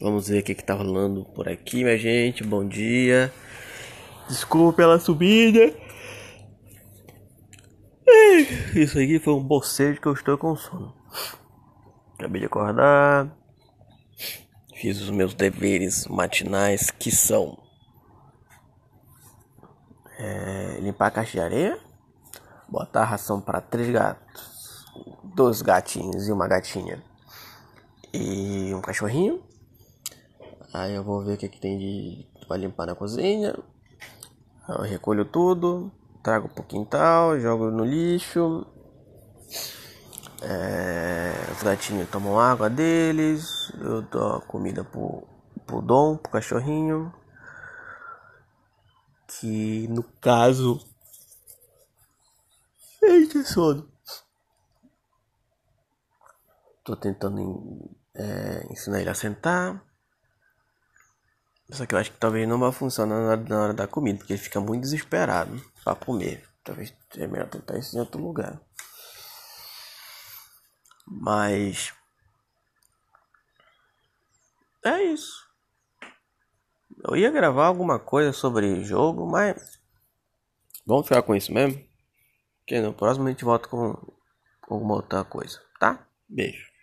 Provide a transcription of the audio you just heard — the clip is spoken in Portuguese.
Vamos ver o que, que tá rolando por aqui, minha gente. Bom dia. Desculpa pela subida. Isso aqui foi um bocejo que eu estou com sono. Acabei de acordar. Fiz os meus deveres matinais que são é, limpar a caixa de areia, botar ração para três gatos, dois gatinhos e uma gatinha e um cachorrinho. Aí eu vou ver o que, que tem de para limpar na cozinha. Eu recolho tudo, trago pro quintal, jogo no lixo. É, os gatinhos tomam água deles, eu dou comida pro, pro Dom, pro cachorrinho. Que no caso. Eita, sono. Tô tentando é, ensinar ele a sentar. Só que eu acho que talvez não vai funcionar na hora, na hora da comida, porque ele fica muito desesperado para comer. Talvez seja melhor tentar isso em outro lugar. Mas. É isso. Eu ia gravar alguma coisa sobre jogo, mas. Vamos ficar com isso mesmo? Que no próximo a gente volta com alguma outra coisa, tá? Beijo.